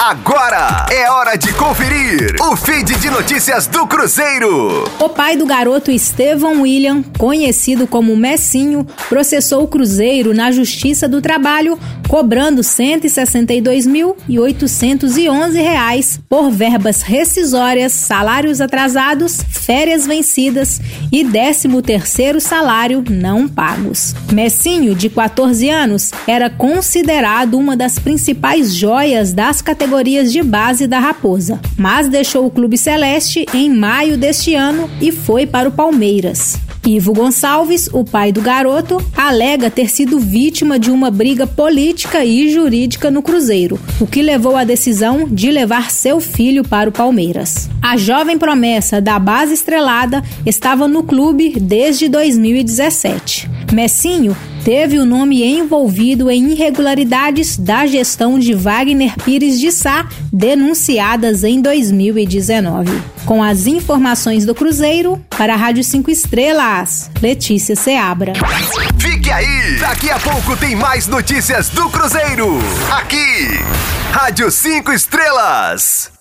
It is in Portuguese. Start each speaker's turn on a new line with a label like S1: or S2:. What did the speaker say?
S1: Agora é hora de conferir o feed de notícias do Cruzeiro.
S2: O pai do garoto Estevão William, conhecido como Messinho, processou o Cruzeiro na Justiça do Trabalho, cobrando R$ 162.811 por verbas rescisórias, salários atrasados, férias vencidas e 13º salário não pagos. Messinho, de 14 anos, era considerado uma das principais joias das categorias categorias de base da Raposa, mas deixou o Clube Celeste em maio deste ano e foi para o Palmeiras. Ivo Gonçalves, o pai do garoto, alega ter sido vítima de uma briga política e jurídica no Cruzeiro, o que levou à decisão de levar seu filho para o Palmeiras. A jovem promessa da base estrelada estava no clube desde 2017. Messinho teve o nome envolvido em irregularidades da gestão de Wagner Pires de Sá, denunciadas em 2019. Com as informações do Cruzeiro, para a Rádio 5 Estrelas, Letícia Seabra.
S1: Fique aí! Daqui a pouco tem mais notícias do Cruzeiro. Aqui, Rádio 5 Estrelas.